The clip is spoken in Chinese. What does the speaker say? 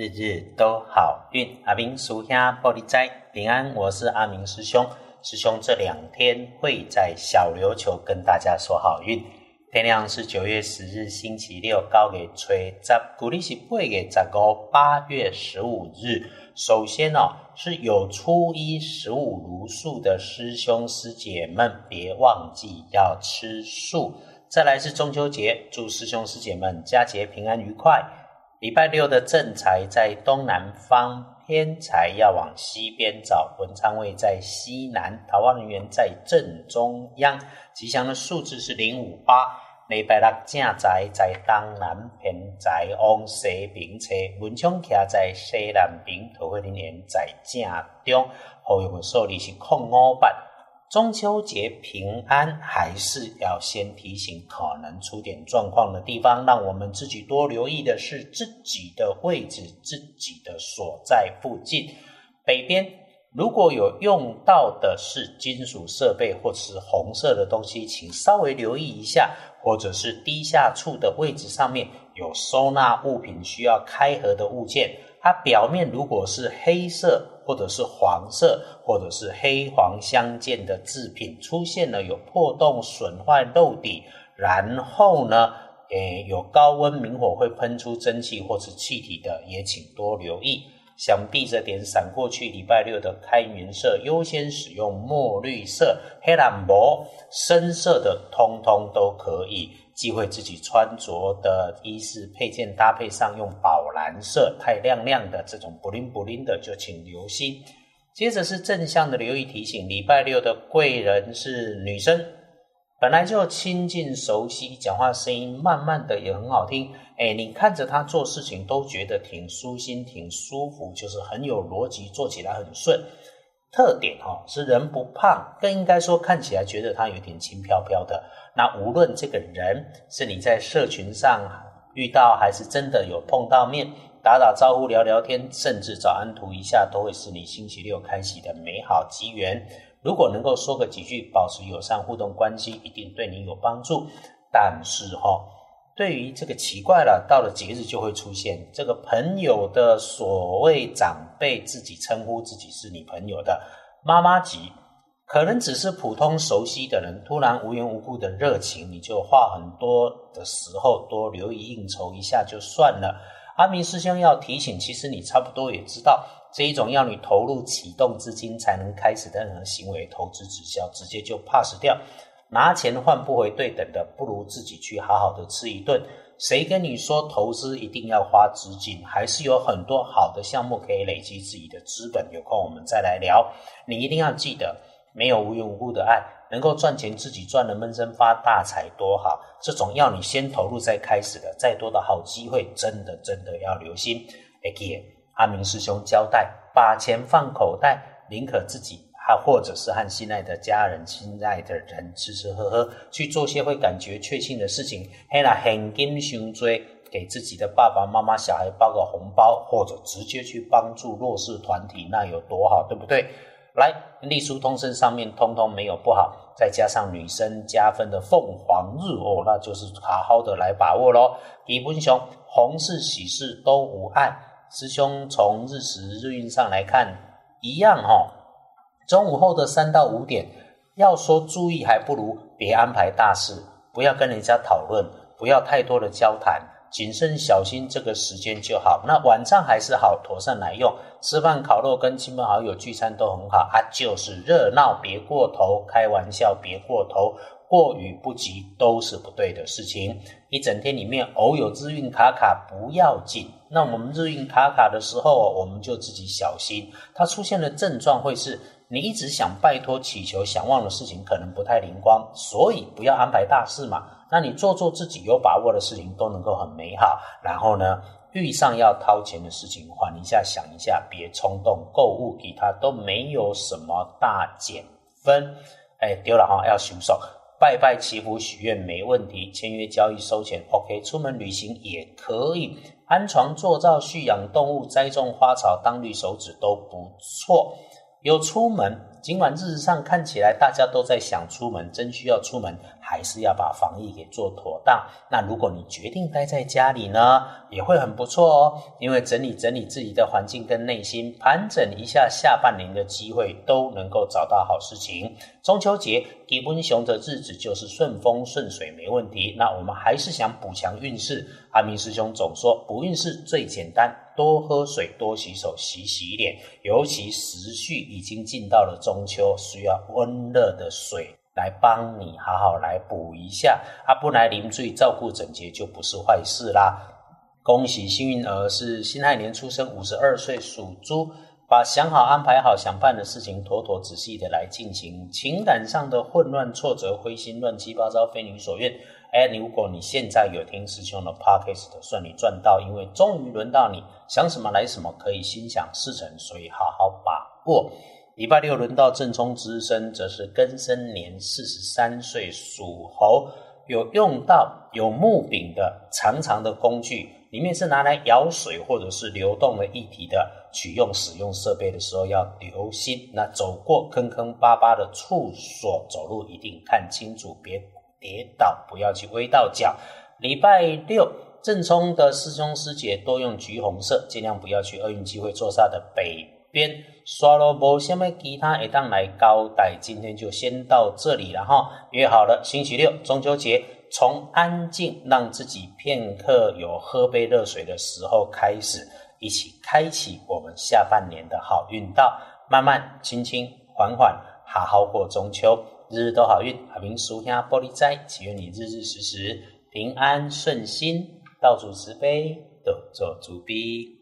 日日都好运，阿明属下玻璃斋平安。我是阿明师兄，师兄这两天会在小琉球跟大家说好运。天亮是九月十日星期六，高给吹十，古历是八月十五，八月十五日。首先哦，是有初一十五如素的师兄师姐们，别忘记要吃素。再来是中秋节，祝师兄师姐们佳节平安愉快。礼拜六的正财在东南方，偏财要往西边找。文昌位在西南，桃花人员在正中央。吉祥的数字是零五八。礼拜六正财在东南，偏财往西边车。文昌徛在西南边，桃花人员在正中。好用的数字是空五八。中秋节平安，还是要先提醒可能出点状况的地方，让我们自己多留意的是自己的位置、自己的所在附近。北边如果有用到的是金属设备或是红色的东西，请稍微留意一下，或者是低下处的位置上面有收纳物品需要开合的物件。它表面如果是黑色，或者是黄色，或者是黑黄相间的制品出现了有破洞、损坏、漏底，然后呢，诶，有高温明火会喷出蒸汽或是气体的，也请多留意。想避着点闪过去，礼拜六的开云色优先使用墨绿色、黑蓝膜、深色的，通通都可以。忌讳自己穿着的衣饰配件搭配上用宝蓝色太亮亮的这种不灵不灵的，就请留心。接着是正向的留意提醒：礼拜六的贵人是女生，本来就亲近熟悉，讲话声音慢慢的也很好听。哎，你看着她做事情都觉得挺舒心、挺舒服，就是很有逻辑，做起来很顺。特点哈是人不胖，更应该说看起来觉得她有点轻飘飘的。那无论这个人是你在社群上遇到，还是真的有碰到面，打打招呼、聊聊天，甚至早安图一下，都会是你星期六开启的美好机缘。如果能够说个几句，保持友善互动关系，一定对你有帮助。但是哈，对于这个奇怪了，到了节日就会出现这个朋友的所谓长辈，自己称呼自己是你朋友的妈妈级。可能只是普通熟悉的人，突然无缘无故的热情，你就话很多的时候多留意应酬一下就算了。阿明师兄要提醒，其实你差不多也知道，这一种要你投入启动资金才能开始的任何行为，投资直销直接就 pass 掉，拿钱换不回对等的，不如自己去好好的吃一顿。谁跟你说投资一定要花资金？还是有很多好的项目可以累积自己的资本。有空我们再来聊。你一定要记得。没有无缘无故的爱，能够赚钱自己赚了闷声发大财多好。这种要你先投入再开始的，再多的好机会，真的真的要留心。哎呀阿明师兄交代，把钱放口袋，宁可自己，还或者是和心爱的家人、心爱的人吃吃喝喝，去做些会感觉确信的事情。嘿啦，很金胸椎，给自己的爸爸妈妈、小孩包个红包，或者直接去帮助弱势团体，那有多好，对不对？来，隶书通身上面通通没有不好，再加上女生加分的凤凰日哦，那就是好好的来把握喽。基本上红事喜事都无碍，师兄从日时日运上来看，一样哈。中午后的三到五点，要说注意，还不如别安排大事，不要跟人家讨论，不要太多的交谈。谨慎小心，这个时间就好。那晚上还是好，妥善来用。吃饭、烤肉，跟亲朋好友聚餐都很好啊。就是热闹，别过头；开玩笑，别过头。过于不及都是不对的事情。一整天里面偶有日运卡卡不要紧。那我们日运卡卡的时候，我们就自己小心。它出现的症状会是你一直想拜托、祈求、想忘的事情，可能不太灵光，所以不要安排大事嘛。那你做做自己有把握的事情，都能够很美好。然后呢，遇上要掏钱的事情，缓一下，想一下，别冲动购物，其他都没有什么大减分。哎，丢了哈，要洗手，拜拜祈福许愿没问题，签约交易收钱 OK，出门旅行也可以，安床做灶蓄养动物栽种花草当绿手指都不错。有出门，尽管日子上看起来大家都在想出门，真需要出门。还是要把防疫给做妥当。那如果你决定待在家里呢，也会很不错哦，因为整理整理自己的环境跟内心，盘整一下下半年的机会，都能够找到好事情。中秋节基本熊的日子就是顺风顺水没问题。那我们还是想补强运势。阿明师兄总说补运势最简单，多喝水，多洗手，洗洗脸。尤其时序已经进到了中秋，需要温热的水来帮你好好来补一下。阿不来临注意照顾整洁就不是坏事啦。恭喜幸运儿是辛亥年出生，五十二岁属猪。把想好、安排好、想办的事情，妥妥仔细的来进行。情感上的混乱、挫折、灰心、乱七八糟、非你所愿。哎，如果你现在有听师兄的 podcast，算你赚到，因为终于轮到你想什么来什么，可以心想事成，所以好好把握。礼拜六轮到正冲之身，则是庚申年四十三岁属猴，有用到有木柄的长长的工具。里面是拿来舀水或者是流动的液体的，取用使用设备的时候要留心。那走过坑坑巴巴的处所，走路一定看清楚，别跌倒，不要去微到脚。礼拜六正冲的师兄师姐多用橘红色，尽量不要去厄运机会坐煞的北边。刷罗波下面其他一档来交代，今天就先到这里了哈。约好了星期六中秋节。从安静让自己片刻有喝杯热水的时候开始，一起开启我们下半年的好运道，慢慢、轻轻、缓缓，好好过中秋，日日都好运。阿明叔兄玻璃斋，祈愿你日日时时平安顺心，道主慈悲，得做主逼。